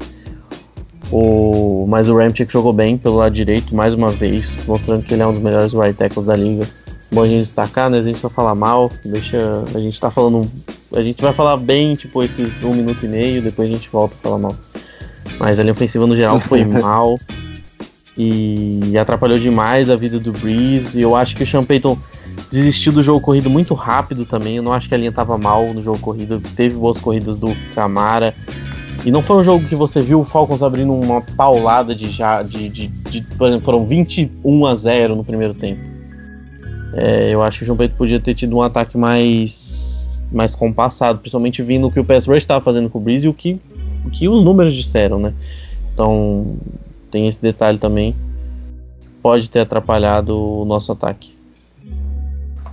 O, mas o Ramchek jogou bem pelo lado direito mais uma vez, mostrando que ele é um dos melhores right tackles da liga. Bom a gente destacar, né? A gente só falar mal, deixa. A gente tá falando. A gente vai falar bem, tipo, esses um minuto e meio, depois a gente volta a falar mal. Mas a linha ofensiva no geral foi mal. E atrapalhou demais a vida do Breeze. E eu acho que o Sean Payton desistiu do jogo corrido muito rápido também. Eu não acho que a linha tava mal no jogo corrido. Teve boas corridas do Camara. E não foi um jogo que você viu o Falcons abrindo uma paulada de já. De, de, de, por exemplo, foram 21 a 0 no primeiro tempo. É, eu acho que o João Pedro podia ter tido um ataque mais, mais compassado, principalmente vindo o que o pass rush estava fazendo com o Breeze e o que, o que os números disseram, né? Então tem esse detalhe também. Pode ter atrapalhado o nosso ataque.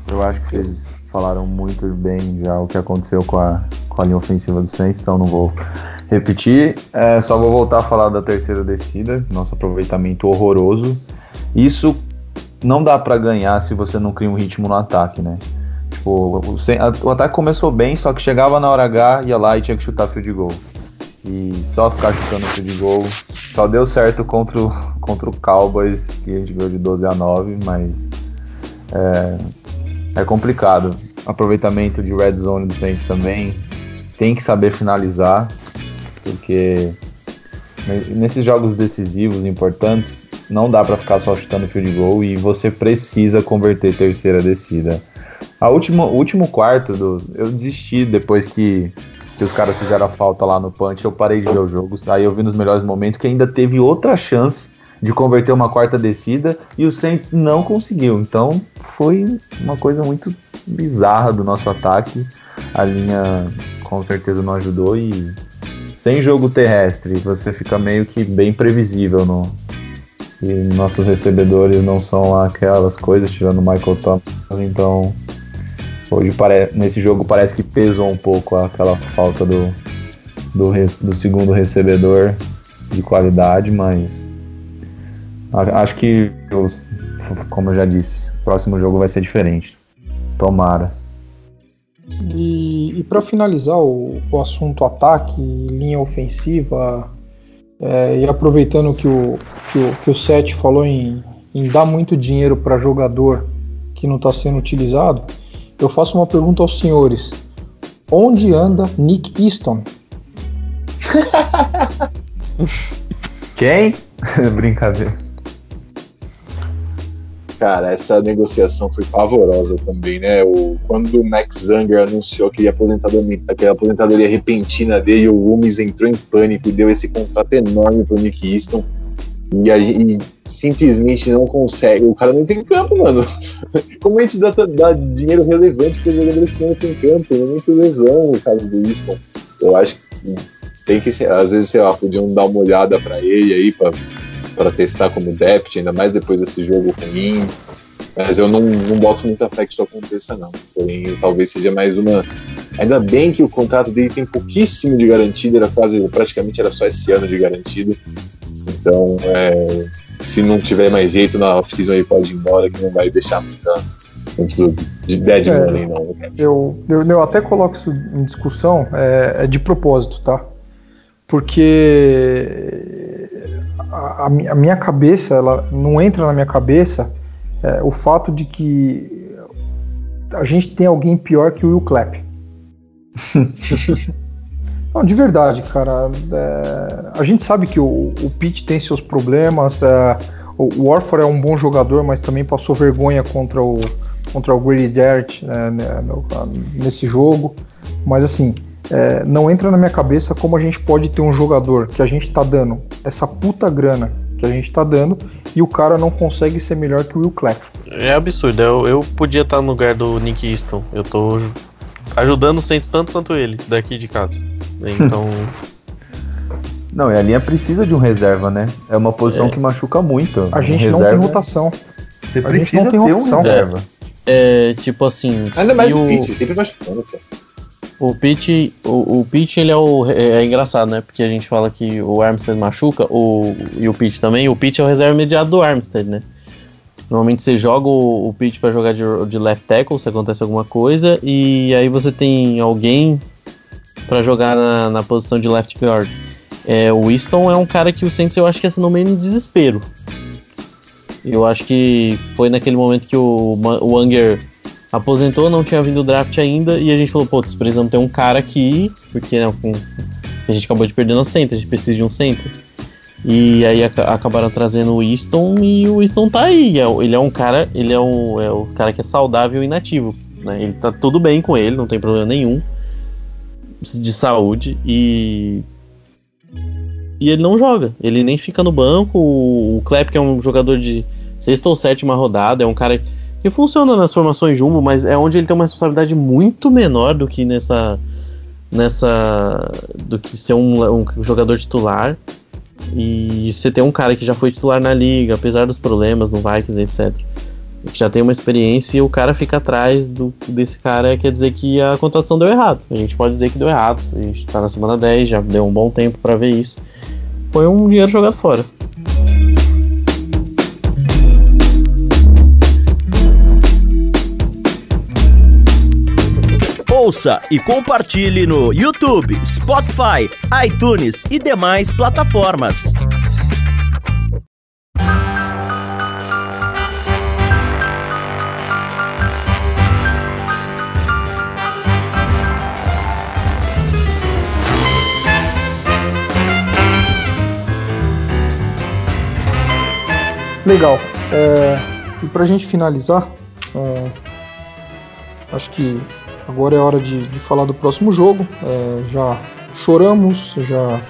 Eu acho que vocês falaram muito bem já o que aconteceu com a, com a linha ofensiva do Saints, então não vou repetir. É, só vou voltar a falar da terceira descida, nosso aproveitamento horroroso. Isso não dá para ganhar se você não cria um ritmo no ataque, né? Tipo, o, o, ataque começou bem, só que chegava na hora H, ia lá e tinha que chutar field goal. E só ficar chutando field goal. Só deu certo contra o, contra o Cowboys, que a gente ganhou de 12 a 9, mas é, é complicado. Aproveitamento de red zone do Saints também. Tem que saber finalizar, porque nesses jogos decisivos, importantes, não dá para ficar só chutando field goal e você precisa converter terceira descida. A última, o último quarto do, eu desisti depois que, que os caras fizeram a falta lá no punch, eu parei de ver o jogo. Aí eu vi nos melhores momentos que ainda teve outra chance de converter uma quarta descida e o Saints não conseguiu. Então foi uma coisa muito bizarra do nosso ataque. A linha com certeza não ajudou e sem jogo terrestre você fica meio que bem previsível no, e nossos recebedores não são aquelas coisas, tirando o Michael Thomas, então hoje pare... nesse jogo parece que pesou um pouco aquela falta do, do, do segundo recebedor de qualidade, mas acho que, como eu já disse, o próximo jogo vai ser diferente. Tomara. E, e para finalizar o, o assunto ataque, linha ofensiva, é, e aproveitando que o, que o, que o Seth falou em, em dar muito dinheiro para jogador que não está sendo utilizado, eu faço uma pergunta aos senhores: onde anda Nick Easton? Quem? Brincadeira. Cara, essa negociação foi pavorosa também, né? O, quando o Max Zanger anunciou que aposentadoria, aquela aposentadoria repentina dele, o Umes entrou em pânico e deu esse contrato enorme pro Nick Easton. E, a, e simplesmente não consegue. O cara não tem campo, mano. Como a gente dá, dá dinheiro relevante para jogadores que não tem campo? É muito lesão o caso do Easton. Eu acho que tem que. Às vezes, sei lá, podiam dar uma olhada para ele aí, para para testar como depth, ainda mais depois desse jogo ruim. Mas eu não, não boto muita fé que isso aconteça, não. Porém, talvez seja mais uma. Ainda bem que o contrato dele tem pouquíssimo de garantido, era quase, praticamente era só esse ano de garantido. Então, é, se não tiver mais jeito na off-season, ele pode ir embora, que não vai deixar muita, muito de dead é, money, não. Eu, eu, eu, até coloco isso em discussão, é, é de propósito, tá? Porque a, a, minha cabeça, ela não entra na minha cabeça é, o fato de que a gente tem alguém pior que o Will Clapp. não, de verdade, cara. É, a gente sabe que o, o Pete tem seus problemas. É, o Warford é um bom jogador, mas também passou vergonha contra o contra o Grady Jarrett né, né nesse jogo. Mas assim, é, não entra na minha cabeça como a gente pode ter um jogador que a gente tá dando essa puta grana que a gente tá dando e o cara não consegue ser melhor que o Will Clapp. É absurdo. Eu, eu podia estar no lugar do Nick Easton. Eu tô ajudando o Saints tanto quanto ele daqui de casa. Então. Não, e a linha precisa de um reserva, né? É uma posição é. que machuca muito. A gente um não tem rotação. Você a precisa ter rotação. um reserva. É, é, tipo assim. Ainda mais o Pitch, sempre machucando, cara. O Pitch, o, o ele é o é, é, engraçado, né? Porque a gente fala que o Armstead machuca, o, e o Pitch também. O Pitch é o reserva imediato do Armstead, né? Normalmente você joga o, o Pitch para jogar de, de left tackle se acontece alguma coisa, e aí você tem alguém para jogar na, na, posição de left guard. É, o Winston é um cara que o Saints eu acho que assinou meio no desespero. Eu acho que foi naquele momento que o, o Anger aposentou, não tinha vindo o draft ainda, e a gente falou, pô, precisamos ter um cara aqui, porque né, a gente acabou de perder no center, a gente precisa de um center. E aí ac acabaram trazendo o Easton e o Easton tá aí. É ele é um cara, ele é, um, é o cara que é saudável e inativo. Né? Ele tá tudo bem com ele, não tem problema nenhum de saúde e e ele não joga. Ele nem fica no banco. O, Klepp, que é um jogador de sexta ou sétima rodada, é um cara que funciona nas formações jumbo, mas é onde ele tem uma responsabilidade muito menor do que nessa nessa do que ser um, um jogador titular. E você tem um cara que já foi titular na liga, apesar dos problemas no Vikings, etc. Que já tem uma experiência e o cara fica atrás do, desse cara, quer dizer que a contratação deu errado. A gente pode dizer que deu errado. A gente tá na semana 10, já deu um bom tempo para ver isso. Foi um dinheiro jogado fora. Ouça e compartilhe no YouTube, Spotify, iTunes e demais plataformas. Legal. É, e para a gente finalizar, é, acho que Agora é hora de, de falar do próximo jogo. É, já choramos, já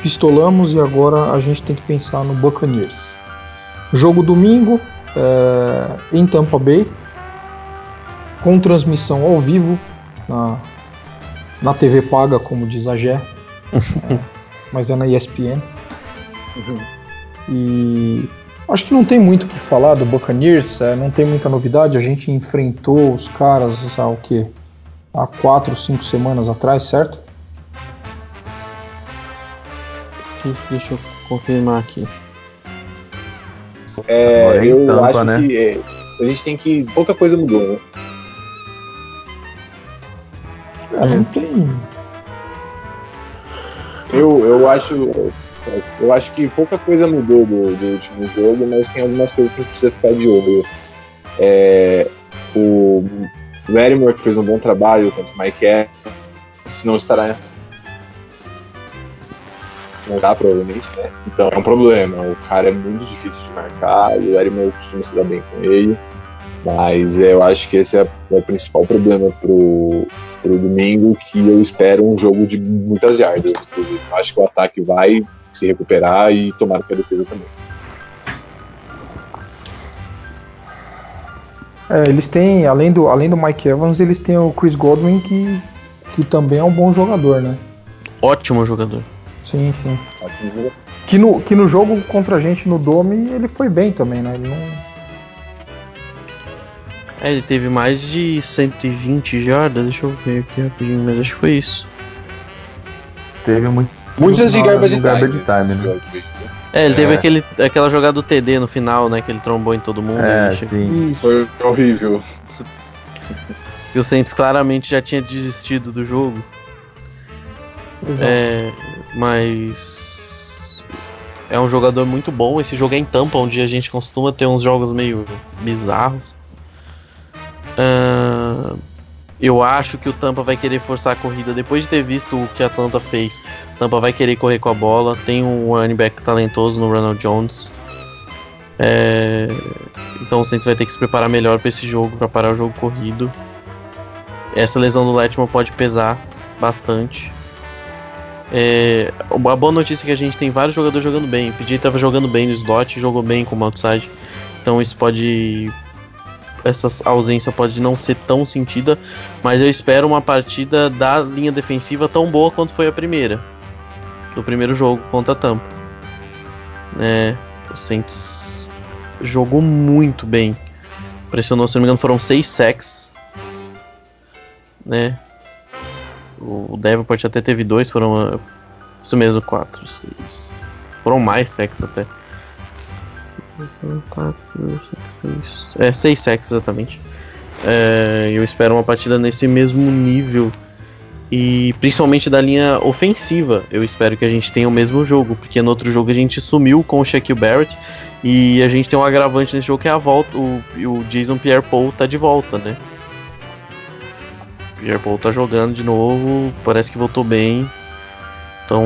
pistolamos e agora a gente tem que pensar no Buccaneers. Jogo domingo é, em Tampa Bay, com transmissão ao vivo na, na TV paga, como diz a Gé, é, mas é na ESPN. Uhum. E Acho que não tem muito o que falar do Buccaneers, é, não tem muita novidade. A gente enfrentou os caras há o quê? Há quatro, cinco semanas atrás, certo? Deixa eu confirmar aqui. É, eu tampa, acho né? que é, a gente tem que. Pouca coisa mudou, né? É, não tem. Eu, eu acho. Eu acho que pouca coisa mudou do, do último jogo, mas tem algumas coisas que a gente precisa ficar de olho. É, o Larimore, que fez um bom trabalho contra o Mike Evans, não estará. Não dá, provavelmente, né? Então é um problema. O cara é muito difícil de marcar e o Larimore costuma se dar bem com ele. Mas eu acho que esse é, o principal problema pro, pro domingo, que eu espero um jogo de muitas yardas. Eu acho que o ataque vai se recuperar e tomar que a defesa também. É, eles têm, além do, além do Mike Evans, eles têm o Chris Godwin, que, que também é um bom jogador, né? Ótimo jogador. Sim, sim. Ótimo jogador. Que no, que no jogo contra a gente no Dome, ele foi bem também, né? Ele não... É, ele teve mais de 120 jardas, deixa eu ver aqui rapidinho, mas acho que foi isso. Teve muito Muitas de garbage time. Garbage time né? É, ele é. teve aquele, aquela jogada do TD no final, né? Que ele trombou em todo mundo. É, sim. Foi horrível. E o Saints claramente já tinha desistido do jogo. Exato. É, mas é um jogador muito bom. Esse jogo é em Tampa, onde a gente costuma ter uns jogos meio bizarros. Uh, eu acho que o Tampa vai querer forçar a corrida depois de ter visto o que a Atlanta fez. Tampa vai querer correr com a bola. Tem um running back talentoso no Ronald Jones. É... Então o Saints vai ter que se preparar melhor para esse jogo, para parar o jogo corrido. Essa lesão do Letman pode pesar bastante. É... A boa notícia é que a gente tem vários jogadores jogando bem. O PJ estava jogando bem no slot, jogou bem como outside. Então isso pode essa ausência pode não ser tão sentida, mas eu espero uma partida da linha defensiva tão boa quanto foi a primeira, do primeiro jogo contra a Tampa. É, o Saints jogou muito bem, pressionou, se não me engano, foram seis sacks, né? O Davenport até teve dois, foram isso mesmo, quatro, seis, foram mais sacks até. 4, 6, é, 6 sacks exatamente. É, eu espero uma partida nesse mesmo nível. E principalmente da linha ofensiva, eu espero que a gente tenha o mesmo jogo, porque no outro jogo a gente sumiu com o Shaquille Barrett e a gente tem um agravante nesse jogo que é a volta, o, o Jason Pierre-Paul tá de volta, né? Pierre-Paul tá jogando de novo, parece que voltou bem. Então,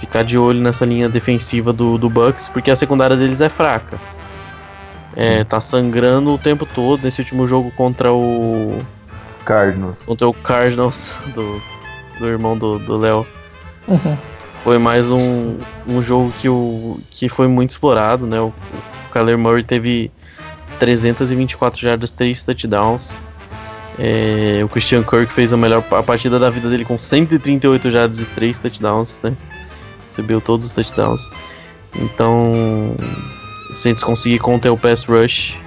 ficar de olho nessa linha defensiva do, do Bucks, porque a secundária deles é fraca. É, tá sangrando o tempo todo nesse último jogo contra o. Cardinals. Contra o Cardinals do, do irmão do Léo. Uhum. Foi mais um, um jogo que, o, que foi muito explorado, né? O, o Kyler Murray teve 324 jardas, 3 touchdowns. É, o Christian Kirk fez a melhor a partida da vida dele com 138 jardas e 3 touchdowns, né? Recebeu todos os touchdowns. Então, o Saints conseguir conter o pass rush.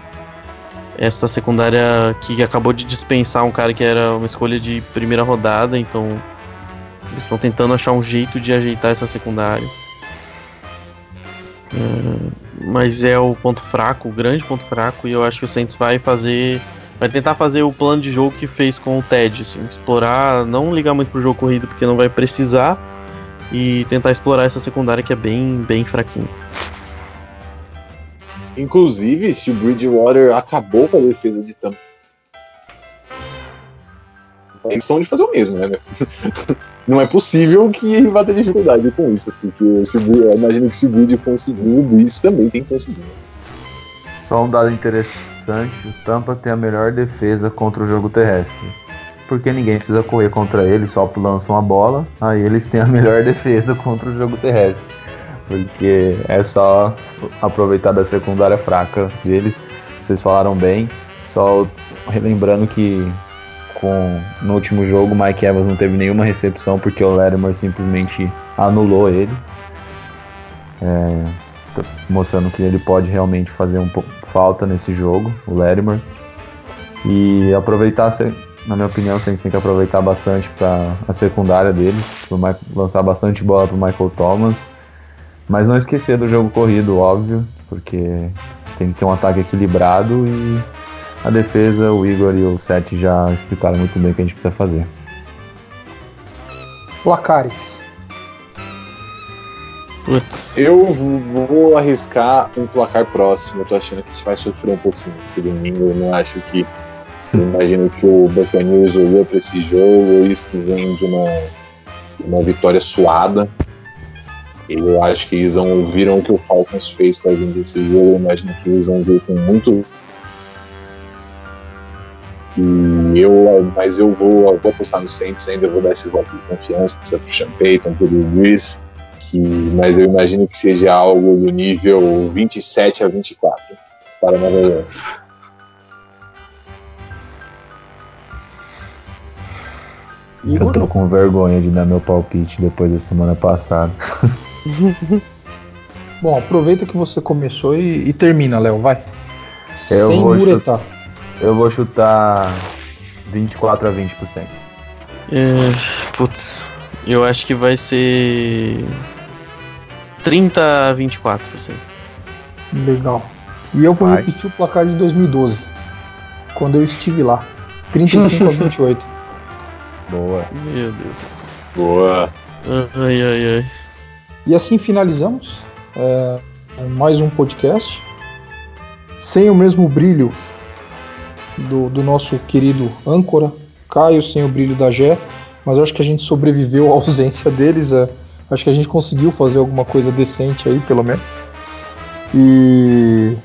Essa secundária que acabou de dispensar um cara que era uma escolha de primeira rodada, então eles estão tentando achar um jeito de ajeitar essa secundária. É, mas é o ponto fraco, o grande ponto fraco, e eu acho que o Saints vai fazer. Vai tentar fazer o plano de jogo que fez com o Ted. Assim, explorar, não ligar muito pro jogo corrido porque não vai precisar. E tentar explorar essa secundária que é bem, bem fraquinha. Inclusive, se o Bridgewater acabou com a defesa de Tampa. A intenção de fazer o mesmo, né? Não é possível que vá ter dificuldade com isso, porque se, eu imagino que se o Bridge conseguiu, o Breeze também tem que conseguir. Só um dado interessante: o Tampa tem a melhor defesa contra o jogo terrestre. Porque ninguém precisa correr contra ele, só lançam a bola. Aí eles têm a melhor defesa contra o jogo terrestre porque é só aproveitar da secundária fraca deles. Vocês falaram bem, só relembrando que com no último jogo Mike Evans não teve nenhuma recepção porque o Latimer simplesmente anulou ele, é, mostrando que ele pode realmente fazer um falta nesse jogo, o Latimer. E aproveitar, na minha opinião, vocês têm que aproveitar bastante para a secundária deles, lançar bastante bola para Michael Thomas mas não esquecer do jogo corrido, óbvio, porque tem que ter um ataque equilibrado e a defesa, o Igor e o Seth já explicaram muito bem o que a gente precisa fazer. Placares. Putz. Eu vou arriscar um placar próximo. Eu tô achando que a gente vai sofrer um pouquinho esse domingo. Eu não acho que. Eu imagino que o Buccaneers olhou para esse jogo, eles que vem de uma, uma vitória suada. Eu acho que eles viram o que o Falcons fez com a gente nesse jogo. Eu imagino que eles vão ver com muito. E eu, mas eu vou, eu vou apostar no Saints ainda, vou dar esse voto de confiança pro Sean Payton, pro Luiz, que, mas eu imagino que seja algo do nível 27 a 24 para Nova York. Eu tô com vergonha de dar meu palpite depois da semana passada. Bom, aproveita que você começou e, e termina, Léo, vai. Eu Sem muretar. Eu vou chutar 24 a 20%. É, putz, eu acho que vai ser 30 a 24%. Legal. E eu vou vai. repetir o placar de 2012, quando eu estive lá. 35 a 28. Boa. Meu Deus. Boa. Ai, ai, ai. E assim finalizamos é, mais um podcast. Sem o mesmo brilho do, do nosso querido âncora, Caio, sem o brilho da Gé, mas acho que a gente sobreviveu à ausência deles. É, acho que a gente conseguiu fazer alguma coisa decente aí, pelo menos. E.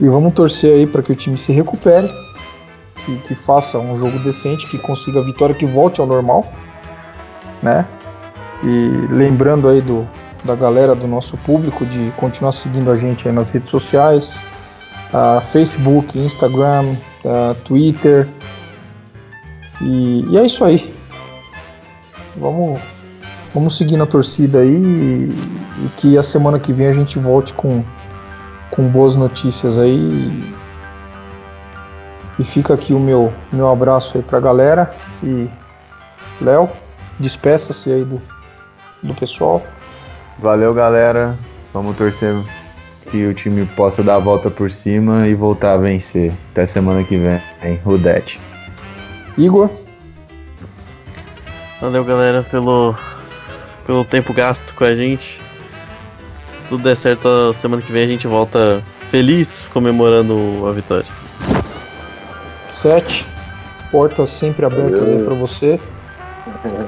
E vamos torcer aí para que o time se recupere, que, que faça um jogo decente, que consiga a vitória, que volte ao normal, né? E lembrando aí do, da galera do nosso público de continuar seguindo a gente nas redes sociais, uh, Facebook, Instagram, uh, Twitter. E, e, é isso aí. Vamos, vamos seguir na torcida aí e, e, que a semana que vem a gente volte com, com boas notícias aí. E fica aqui o meu, meu abraço aí pra galera. E Léo, despeça-se aí do, do pessoal. Valeu, galera. Vamos torcer que o time possa dar a volta por cima e voltar a vencer. Até semana que vem, hein? Rudete. Igor. Valeu, galera, pelo, pelo tempo gasto com a gente. Se tudo der certo, semana que vem a gente volta feliz comemorando a vitória. Sete. Portas sempre abertas Valeu. aí pra você.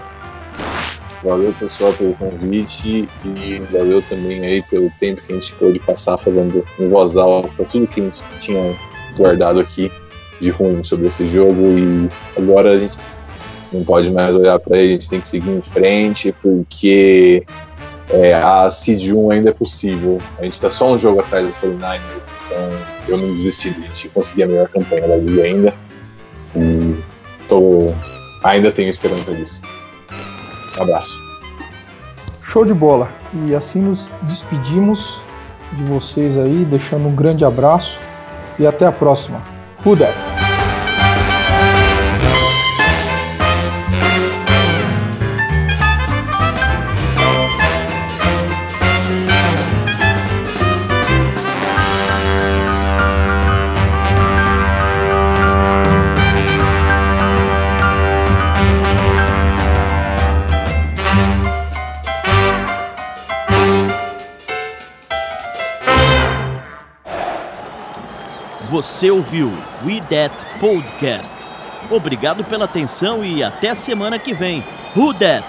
Valeu, pessoal, pelo convite e valeu também aí pelo tempo que a gente pôde passar falando em voz alta tudo que a gente tinha guardado aqui de ruim sobre esse jogo e agora a gente não pode mais olhar para ele, a gente tem que seguir em frente porque é, a Seed 1 ainda é possível. A gente está só um jogo atrás do 49ers, então eu não desisti de a gente conseguir a melhor campanha da liga ainda. E tô, ainda tenho esperança disso. Um abraço. Show de bola. E assim nos despedimos de vocês aí, deixando um grande abraço e até a próxima. Who? Você ouviu We That Podcast. Obrigado pela atenção e até semana que vem. Who Dat?